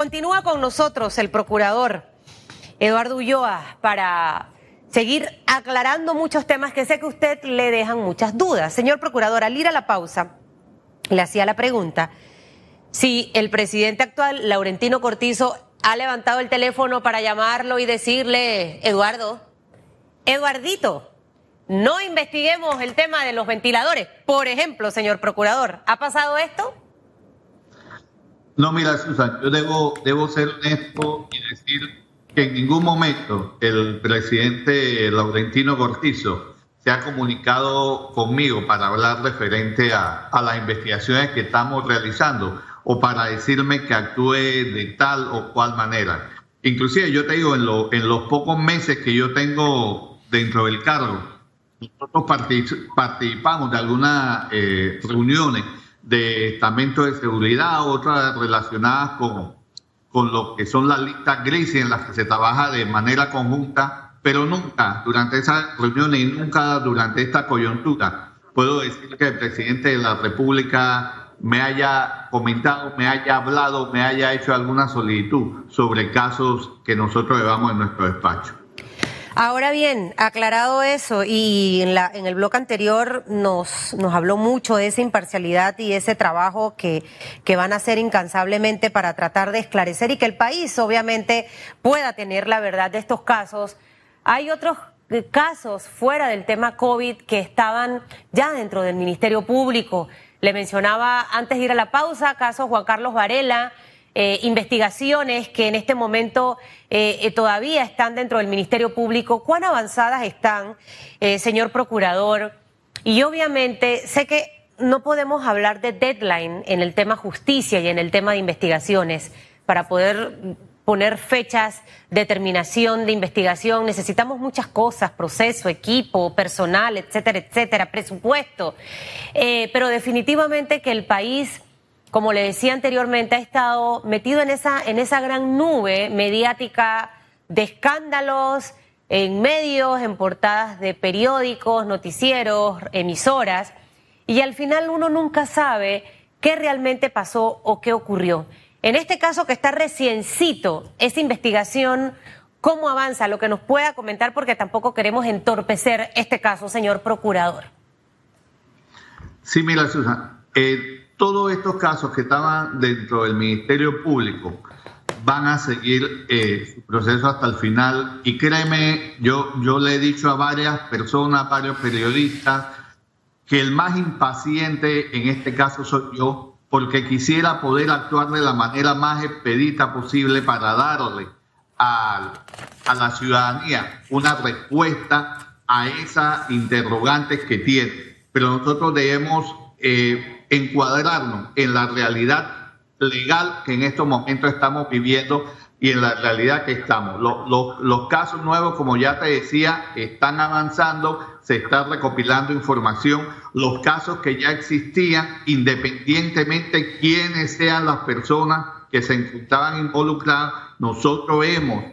Continúa con nosotros el procurador Eduardo Ulloa para seguir aclarando muchos temas que sé que a usted le dejan muchas dudas. Señor procurador, al ir a la pausa, le hacía la pregunta si el presidente actual, Laurentino Cortizo, ha levantado el teléfono para llamarlo y decirle, Eduardo, Eduardito, no investiguemos el tema de los ventiladores. Por ejemplo, señor procurador, ¿ha pasado esto? No, mira, Susan, yo debo, debo ser honesto y decir que en ningún momento el presidente Laurentino Cortizo se ha comunicado conmigo para hablar referente a, a las investigaciones que estamos realizando o para decirme que actúe de tal o cual manera. Inclusive yo te digo, en, lo, en los pocos meses que yo tengo dentro del cargo, nosotros participamos de algunas eh, reuniones de estamento de seguridad, otras relacionadas con, con lo que son las listas grises en las que se trabaja de manera conjunta, pero nunca durante esas reuniones y nunca durante esta coyuntura puedo decir que el presidente de la República me haya comentado, me haya hablado, me haya hecho alguna solicitud sobre casos que nosotros llevamos en nuestro despacho. Ahora bien, aclarado eso, y en, la, en el bloque anterior nos, nos habló mucho de esa imparcialidad y ese trabajo que, que van a hacer incansablemente para tratar de esclarecer y que el país obviamente pueda tener la verdad de estos casos. Hay otros casos fuera del tema COVID que estaban ya dentro del Ministerio Público. Le mencionaba antes de ir a la pausa, caso Juan Carlos Varela, eh, investigaciones que en este momento eh, eh, todavía están dentro del Ministerio Público. ¿Cuán avanzadas están, señor procurador? Y obviamente sé que no podemos hablar de deadline en el tema justicia y en el tema de investigaciones para poder poner fechas, determinación de investigación. Necesitamos muchas cosas, proceso, equipo, personal, etcétera, etcétera, presupuesto. pero definitivamente que el país como le decía anteriormente, ha estado metido en esa, en esa gran nube mediática de escándalos en medios, en portadas de periódicos, noticieros, emisoras, y al final uno nunca sabe qué realmente pasó o qué ocurrió. En este caso que está reciencito esa investigación, ¿cómo avanza? Lo que nos pueda comentar porque tampoco queremos entorpecer este caso, señor procurador. Sí, mira, Susan, eh, todos estos casos que estaban dentro del Ministerio Público van a seguir eh, su proceso hasta el final. Y créeme, yo, yo le he dicho a varias personas, varios periodistas, que el más impaciente en este caso soy yo, porque quisiera poder actuar de la manera más expedita posible para darle a, a la ciudadanía una respuesta a esas interrogantes que tiene. Pero nosotros debemos eh, encuadrarnos en la realidad legal que en estos momentos estamos viviendo y en la realidad que estamos. Los, casos nuevos, como ya te decía, están avanzando, se está recopilando información. Los casos que ya existían, independientemente quiénes sean las personas que se encontraban involucradas, nosotros hemos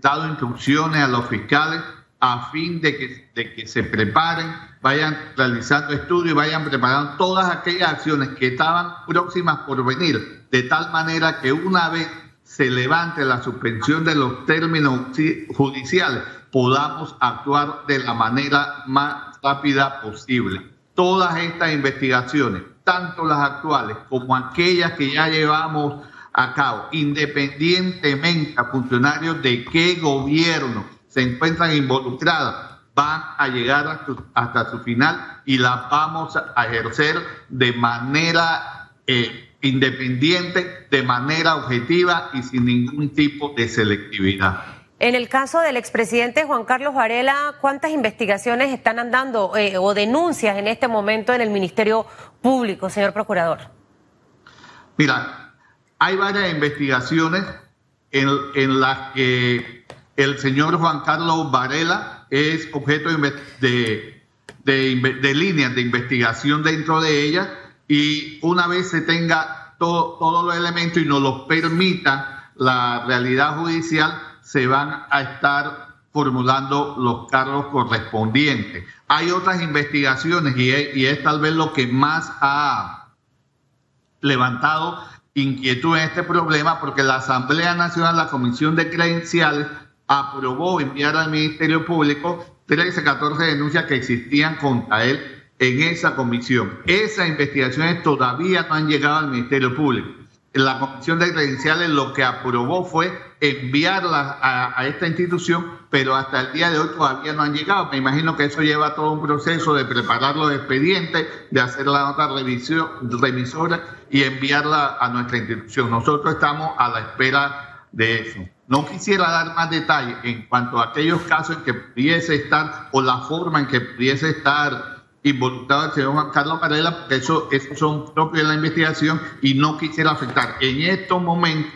dado instrucciones a los fiscales a fin de que, se preparen, vayan realizando estudios vayan preparando todas aquellas acciones que estaban próximas por venir, de tal manera que una vez se levante la suspensión de los términos judiciales, podamos actuar de la manera más rápida posible. Todas estas investigaciones, tanto las actuales como aquellas que ya llevamos a cabo, independientemente a funcionarios de qué gobierno se encuentran involucradas van a llegar hasta, su final y las vamos a ejercer de manera eh, independiente, de manera objetiva y sin ningún tipo de selectividad. En el caso del expresidente Juan Carlos Varela, ¿cuántas investigaciones están andando eh, o denuncias en este momento en el Ministerio Público, señor Procurador? Mira, hay varias investigaciones en, en las que el señor Juan Carlos Varela es objeto de, líneas de investigación dentro de ella y una vez se tenga todos los elementos y nos los permita la realidad judicial, se van a estar formulando los cargos correspondientes. Hay otras investigaciones y es, y es tal vez lo que más ha levantado inquietud en este problema porque la Asamblea Nacional, la Comisión de Credenciales, aprobó enviar al Ministerio Público 13, 14 denuncias que existían contra él en esa comisión. Esas investigaciones todavía no han llegado al Ministerio Público. La Comisión de Credenciales lo que aprobó fue enviarlas a, esta institución, pero hasta el día de hoy todavía no han llegado. Me imagino que eso lleva todo un proceso de preparar los expedientes, de hacer la nota revisión, revisora y enviarla a nuestra institución. Nosotros estamos a la espera de eso. No quisiera dar más detalles en cuanto a aquellos casos en que pudiese estar o la forma en que pudiese estar involucrado el señor Juan Carlos Varela, porque eso, eso son propios de la investigación y no quisiera afectar en estos momentos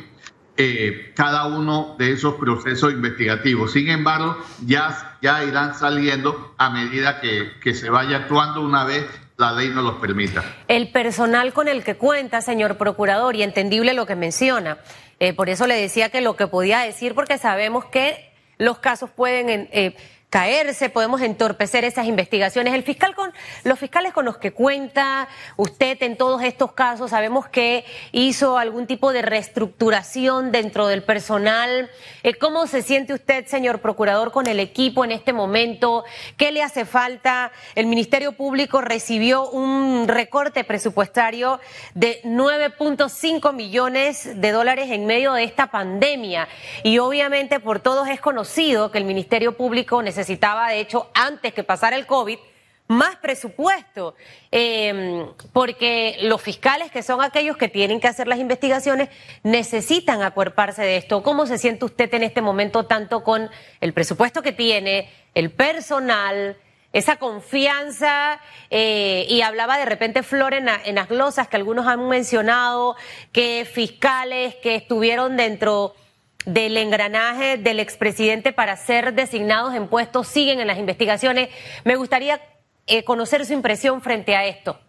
eh, cada uno de esos procesos investigativos. Sin embargo, ya, ya irán saliendo a medida que, que se vaya actuando una vez la ley nos los permita. El personal con el que cuenta, señor procurador, y entendible lo que menciona. Eh, por eso le decía que lo que podía decir, porque sabemos que los casos pueden... Eh, caerse, podemos entorpecer esas investigaciones. El fiscal con los fiscales con los que cuenta usted en todos estos casos, sabemos que hizo algún tipo de reestructuración dentro del personal. Eh, ¿Cómo se siente usted, señor procurador, con el equipo en este momento? ¿Qué le hace falta? El Ministerio Público recibió un recorte presupuestario de 9.5 millones de dólares en medio de esta pandemia y obviamente por todos es conocido que el Ministerio Público necesita necesitaba, de hecho, antes que pasara el COVID, más presupuesto, em, porque los fiscales, que son aquellos que tienen que hacer las investigaciones, necesitan acuerparse de esto. ¿Cómo se siente usted en este momento, tanto con el presupuesto que tiene, el personal, esa confianza? Eh, y hablaba de repente Flor en, en las glosas que algunos han mencionado, que fiscales que estuvieron dentro del engranaje del expresidente para ser designados en puestos siguen en las investigaciones. Me gustaría eh, conocer su impresión frente a esto.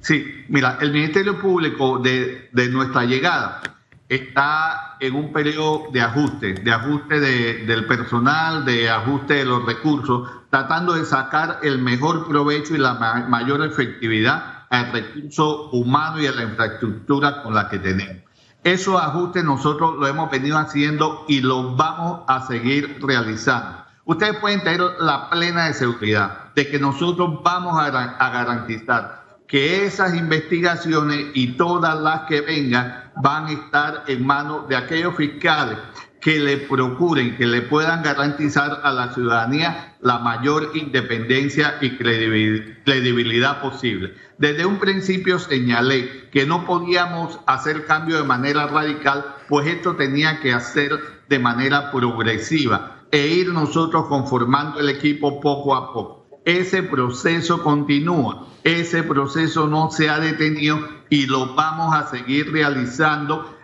Sí, mira, el Ministerio Público de, nuestra llegada está en un periodo de ajuste, de ajuste del personal, de ajuste de los recursos, tratando de sacar el mejor provecho y la mayor efectividad al recurso humano y a la infraestructura con la que tenemos. Esos ajustes nosotros lo hemos venido haciendo y los vamos a seguir realizando. Ustedes pueden tener la plena seguridad de que nosotros vamos a, garantizar que esas investigaciones y todas las que vengan van a estar en manos de aquellos fiscales que le procuren, que le puedan garantizar a la ciudadanía la mayor independencia y credibilidad posible. Desde un principio señalé que no podíamos hacer cambio de manera radical, pues esto tenía que hacer de manera progresiva e ir nosotros conformando el equipo poco a poco. Ese proceso continúa, ese proceso no se ha detenido y lo vamos a seguir realizando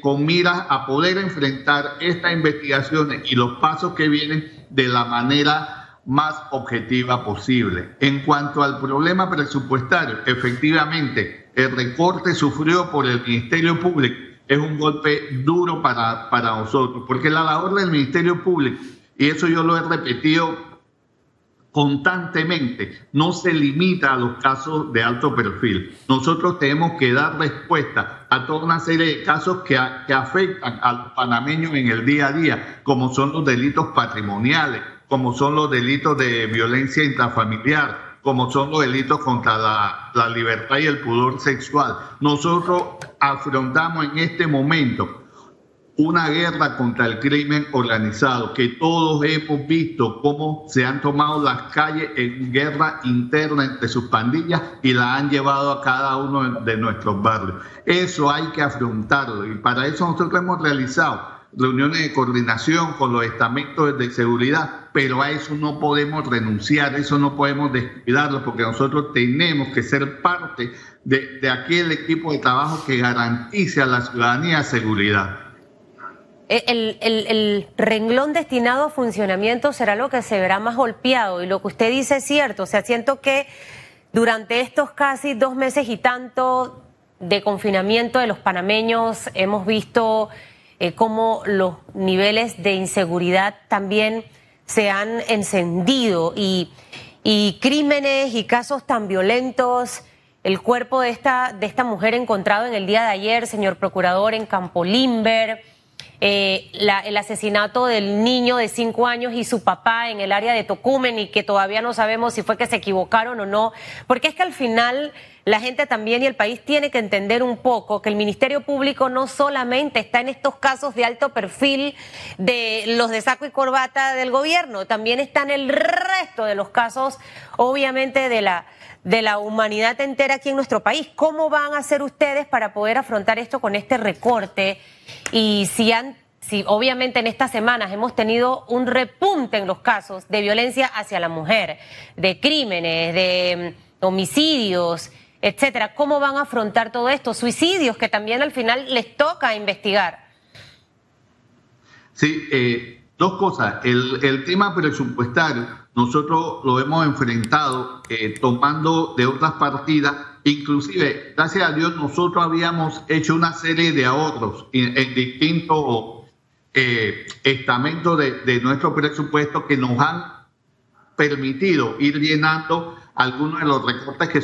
con miras a poder enfrentar estas investigaciones y los pasos que vienen de la manera más objetiva posible. En cuanto al problema presupuestario, efectivamente, el recorte sufrió por el Ministerio Público es un golpe duro para, para nosotros, porque la labor del Ministerio Público, y eso yo lo he repetido constantemente, no se limita a los casos de alto perfil. Nosotros tenemos que dar respuesta a toda una serie de casos que, que afectan a los panameños en el día a día, como son los delitos patrimoniales, como son los delitos de violencia intrafamiliar, como son los delitos contra la, la libertad y el pudor sexual. Nosotros afrontamos en este momento una guerra contra el crimen organizado, que todos hemos visto cómo se han tomado las calles en guerra interna entre sus pandillas y la han llevado a cada uno de nuestros barrios. Eso hay que afrontarlo y para eso nosotros hemos realizado reuniones de coordinación con los estamentos de seguridad, pero a eso no podemos renunciar, eso no podemos descuidarlo porque nosotros tenemos que ser parte de, de aquel equipo de trabajo que garantice a la ciudadanía seguridad. Eh, el, renglón destinado a funcionamiento será lo que se verá más golpeado y lo que usted dice es cierto. O sea, siento que durante estos casi dos meses y tanto de confinamiento de los panameños hemos visto eh, cómo los niveles de inseguridad también se han encendido y, y crímenes y casos tan violentos el cuerpo de esta, de esta mujer encontrado en el día de ayer, señor procurador, en Campo Limber, eh, el asesinato del niño de cinco años y su papá en el área de Tocumen y que todavía no sabemos si fue que se equivocaron o no, porque es que al final la gente también y el país tiene que entender un poco que el Ministerio Público no solamente está en estos casos de alto perfil de los de saco y corbata del gobierno, también está en el resto de los casos, obviamente, de la de la humanidad entera aquí en nuestro país. ¿Cómo van a hacer ustedes para poder afrontar esto con este recorte? Y si han, si obviamente en estas semanas hemos tenido un repunte en los casos de violencia hacia la mujer, de crímenes, de mm, homicidios, etcétera, ¿cómo van a afrontar todo esto? Suicidios que también al final les toca investigar. Sí, eh, dos cosas. El, tema presupuestario nosotros lo hemos enfrentado eh, tomando de otras partidas, inclusive, gracias a Dios, nosotros habíamos hecho una serie de ahorros en, distintos eh, estamentos de, nuestro presupuesto que nos han permitido ir llenando algunos de los recortes que,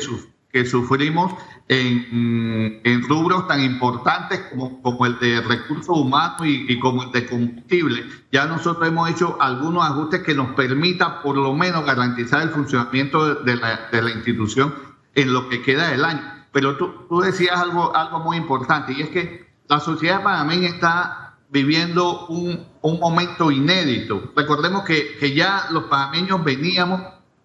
que sufrimos en, en, rubros tan importantes como, como el de recursos humanos y, como el de combustible. Ya nosotros hemos hecho algunos ajustes que nos permitan por lo menos garantizar el funcionamiento de la, de la institución en lo que queda del año. Pero tú, tú decías algo, algo muy importante y es que la sociedad panameña está viviendo un, un momento inédito. Recordemos que, que ya los panameños veníamos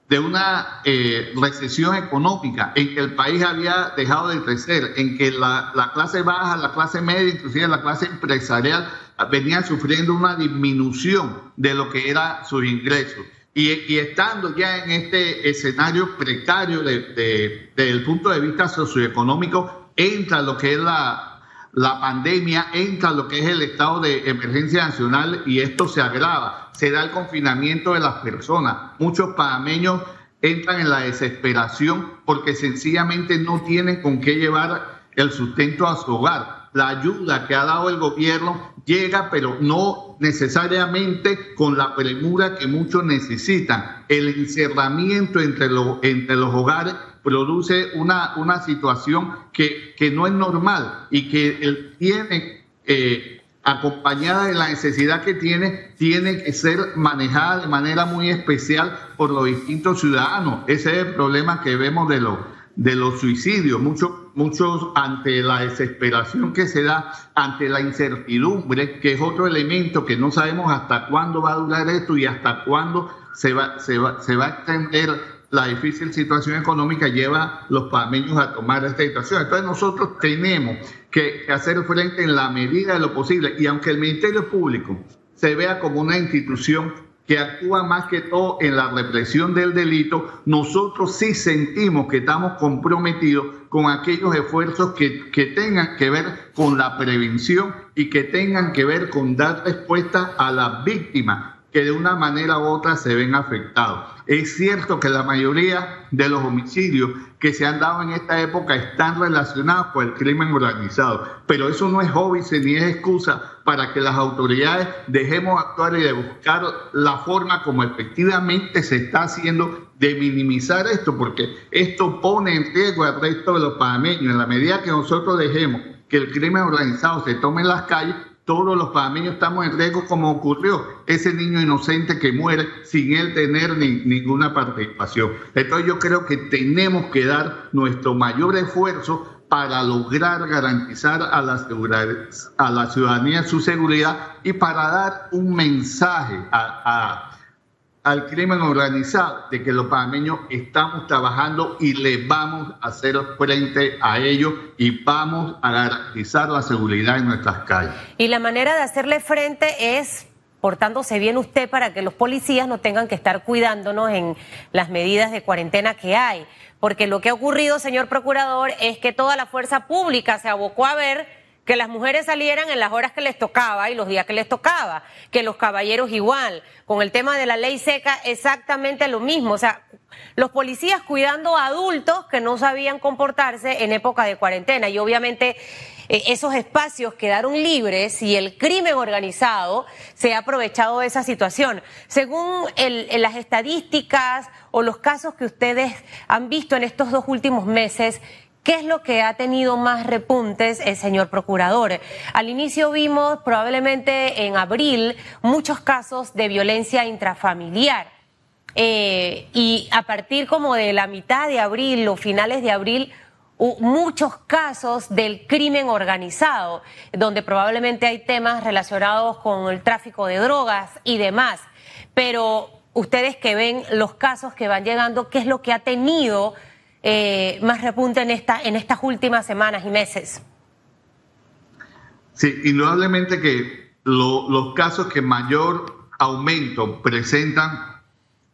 de una eh, recesión económica en que el país había dejado de crecer, en que la, clase baja, la clase media, inclusive la clase empresarial venía sufriendo una disminución de lo que era sus ingresos. Y, estando ya en este escenario precario desde el punto de vista socioeconómico, entra lo que es la, la pandemia entra lo que es el estado de emergencia nacional y esto se agrava. Se da el confinamiento de las personas. Muchos panameños entran en la desesperación porque sencillamente no tienen con qué llevar el sustento a su hogar. La ayuda que ha dado el gobierno llega, pero no necesariamente con la premura que muchos necesitan. El encerramiento entre, entre los hogares produce una, una situación que, que no es normal y que tiene, eh, acompañada de la necesidad que tiene, tiene que ser manejada de manera muy especial por los distintos ciudadanos. Ese es el problema que vemos de los, de los suicidios. Muchos, muchos ante la desesperación que se da, ante la incertidumbre, que es otro elemento que no sabemos hasta cuándo va a durar esto y hasta cuándo se va, se va, se va a extender la difícil situación económica lleva a los panameños a tomar esta situación. Entonces nosotros tenemos que hacer frente en la medida de lo posible y aunque el Ministerio Público se vea como una institución que actúa más que todo en la represión del delito, nosotros sí sentimos que estamos comprometidos con aquellos esfuerzos que, que, tengan que ver con la prevención y que tengan que ver con dar respuesta a las víctimas que de una manera u otra se ven afectados. Es cierto que la mayoría de los homicidios que se han dado en esta época están relacionados con el crimen organizado, pero eso no es hobby ni es excusa para que las autoridades dejemos actuar y de buscar la forma como efectivamente se está haciendo de minimizar esto, porque esto pone en riesgo al resto de los panameños. En la medida que nosotros dejemos que el crimen organizado se tome en las calles, todos los panameños estamos en riesgo como ocurrió ese niño inocente que muere sin él tener ninguna participación. Entonces yo creo que tenemos que dar nuestro mayor esfuerzo para lograr garantizar a la, ciudadanía su seguridad y para dar un mensaje a al crimen organizado, de que los panameños estamos trabajando y le vamos a hacer frente a ello y vamos a garantizar la seguridad en nuestras calles. Y la manera de hacerle frente es portándose bien usted para que los policías no tengan que estar cuidándonos en las medidas de cuarentena que hay. Porque lo que ha ocurrido, señor procurador, es que toda la fuerza pública se abocó a ver que las mujeres salieran en las horas que les tocaba y los días que les tocaba, que los caballeros igual. Con el tema de la ley seca, exactamente lo mismo. O sea, los policías cuidando a adultos que no sabían comportarse en época de cuarentena. Y obviamente eh, esos espacios quedaron libres y el crimen organizado se ha aprovechado de esa situación. Según las estadísticas o los casos que ustedes han visto en estos dos últimos meses, ¿Qué es lo que ha tenido más repuntes, el señor procurador? Al inicio vimos probablemente en abril muchos casos de violencia intrafamiliar. Eh, y a partir como de la mitad de abril o finales de abril, muchos casos del crimen organizado, donde probablemente hay temas relacionados con el tráfico de drogas y demás. Pero ustedes que ven los casos que van llegando, ¿qué es lo que ha tenido eh, más repunte en, esta, en estas últimas semanas y meses? Sí, indudablemente que los casos que mayor aumento presentan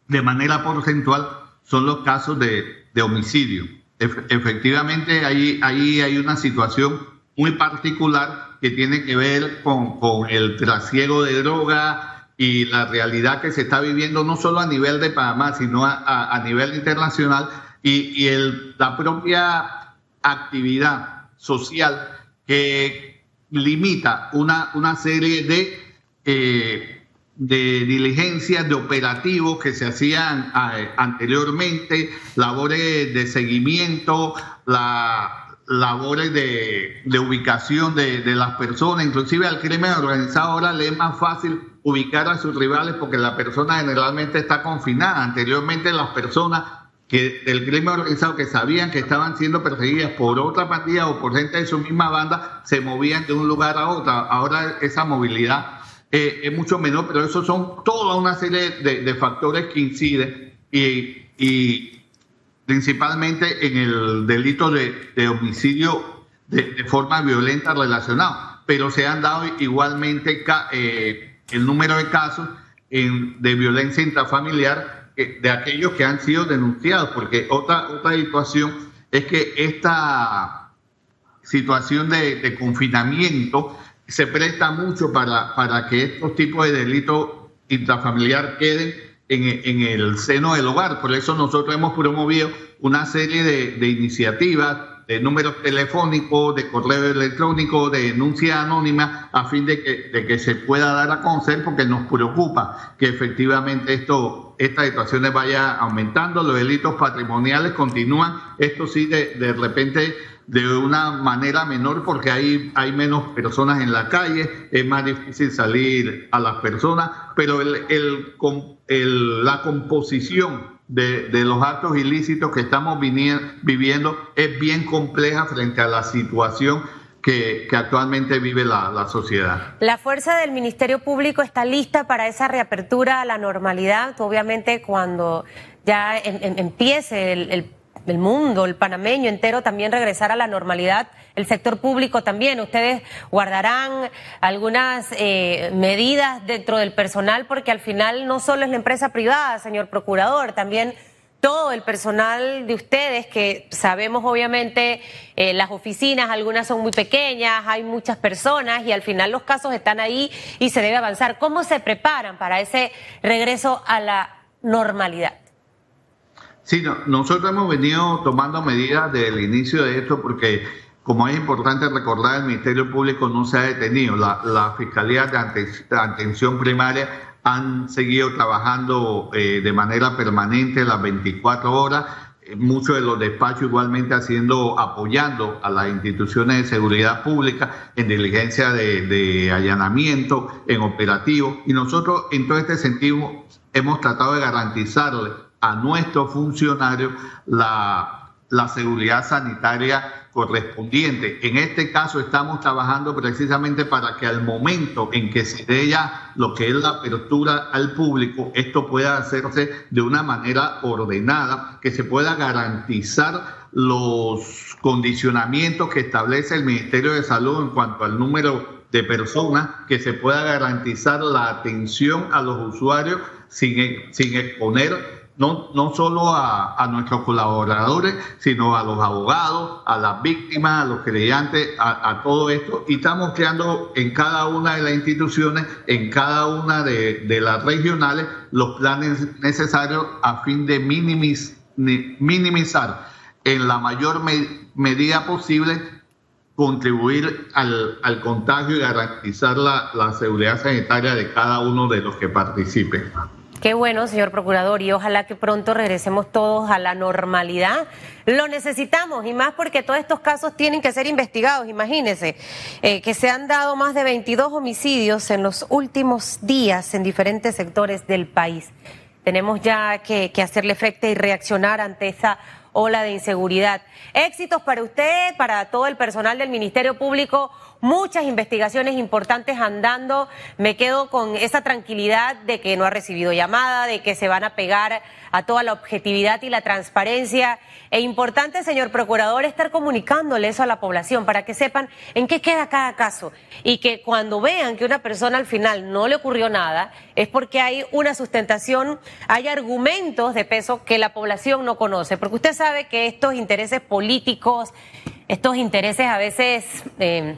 de manera porcentual son los casos de, homicidio. efectivamente, ahí, ahí hay una situación muy particular que tiene que ver con, con el trasiego de droga y la realidad que se está viviendo no solo a nivel de Panamá, sino a, a, nivel internacional y, el, la propia actividad social que limita una, serie de... Eh, de diligencias, de operativos que se hacían anteriormente, labores de seguimiento, la, labores de, ubicación de, las personas, inclusive al crimen organizado ahora le es más fácil ubicar a sus rivales porque la persona generalmente está confinada. Anteriormente las personas que del crimen organizado que sabían que estaban siendo perseguidas por otra partida o por gente de su misma banda se movían de un lugar a otro. Ahora esa movilidad eh, es mucho menor, pero eso son toda una serie de, factores que inciden y, principalmente en el delito de, homicidio de, forma violenta relacionado. Pero se han dado igualmente eh, el número de casos de violencia intrafamiliar de aquellos que han sido denunciados, porque otra, otra situación es que esta situación de confinamiento se presta mucho para, para que estos tipos de delitos intrafamiliar queden en, el seno del hogar. Por eso nosotros hemos promovido una serie de, iniciativas, de números telefónicos, de correo electrónico, de denuncia anónima, a fin de que, se pueda dar a conocer, porque nos preocupa que efectivamente esto, estas situaciones vayan aumentando, los delitos patrimoniales continúan, esto sí de, de repente de una manera menor porque hay, hay menos personas en la calle, es más difícil salir a las personas, pero el, el, la composición de, los actos ilícitos que estamos viviendo es bien compleja frente a la situación que, actualmente vive la, sociedad. La fuerza del Ministerio Público está lista para esa reapertura a la normalidad, obviamente cuando ya em, em, empiece el del mundo, el panameño entero también regresar a la normalidad, el sector público también. Ustedes guardarán algunas eh, medidas dentro del personal porque al final no solo es la empresa privada, señor procurador, también todo el personal de ustedes, que sabemos obviamente eh, las oficinas, algunas son muy pequeñas, hay muchas personas y al final los casos están ahí y se debe avanzar. ¿Cómo se preparan para ese regreso a la normalidad? Sí, nosotros hemos venido tomando medidas desde el inicio de esto porque, como es importante recordar, el Ministerio Público no se ha detenido. La, Fiscalía de Atención Primaria han seguido trabajando eh, de manera permanente las 24 horas. Muchos de los despachos igualmente haciendo, apoyando a las instituciones de seguridad pública en diligencia de allanamiento, en operativo. Y nosotros, en todo este sentido, hemos tratado de garantizarle a nuestros funcionarios la, la seguridad sanitaria correspondiente. En este caso estamos trabajando precisamente para que al momento en que se dé ya lo que es la apertura al público, esto pueda hacerse de una manera ordenada, que se pueda garantizar los condicionamientos que establece el Ministerio de Salud en cuanto al número de personas, que se pueda garantizar la atención a los usuarios sin, sin exponer no, no solo a, nuestros colaboradores, sino a los abogados, a las víctimas, a los creyentes, a, todo esto. Y estamos creando en cada una de las instituciones, en cada una de, las regionales, los planes necesarios a fin de minimizar en la mayor medida posible contribuir al, contagio y garantizar la seguridad sanitaria de cada uno de los que participen. Qué bueno, señor procurador, y ojalá que pronto regresemos todos a la normalidad. Lo necesitamos, y más porque todos estos casos tienen que ser investigados. Imagínense eh, que se han dado más de 22 homicidios en los últimos días en diferentes sectores del país. Tenemos ya que, que hacerle frente y reaccionar ante esa ola de inseguridad. Éxitos para usted, para todo el personal del Ministerio Público muchas investigaciones importantes andando. Me quedo con esa tranquilidad de que no ha recibido llamada, de que se van a pegar a toda la objetividad y la transparencia. E importante, señor procurador, estar comunicándole eso a la población para que sepan en qué queda cada caso y que cuando vean que una persona al final no le ocurrió nada, es porque hay una sustentación, hay argumentos de peso que la población no conoce. Porque usted sabe que estos intereses políticos, estos intereses a veces... Eh,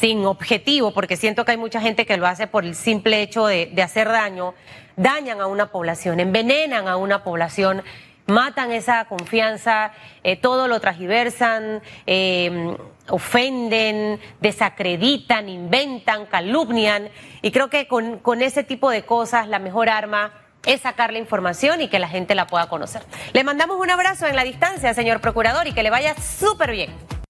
sin objetivo, porque siento que hay mucha gente que lo hace por el simple hecho de, hacer daño, dañan a una población, envenenan a una población, matan esa confianza, eh, todo lo transgiversan, eh, ofenden, desacreditan, inventan, calumnian. Y creo que con, con ese tipo de cosas la mejor arma es sacar la información y que la gente la pueda conocer. Le mandamos un abrazo en la distancia, señor procurador, y que le vaya súper bien.